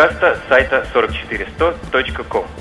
подкаста сайта 44100.com.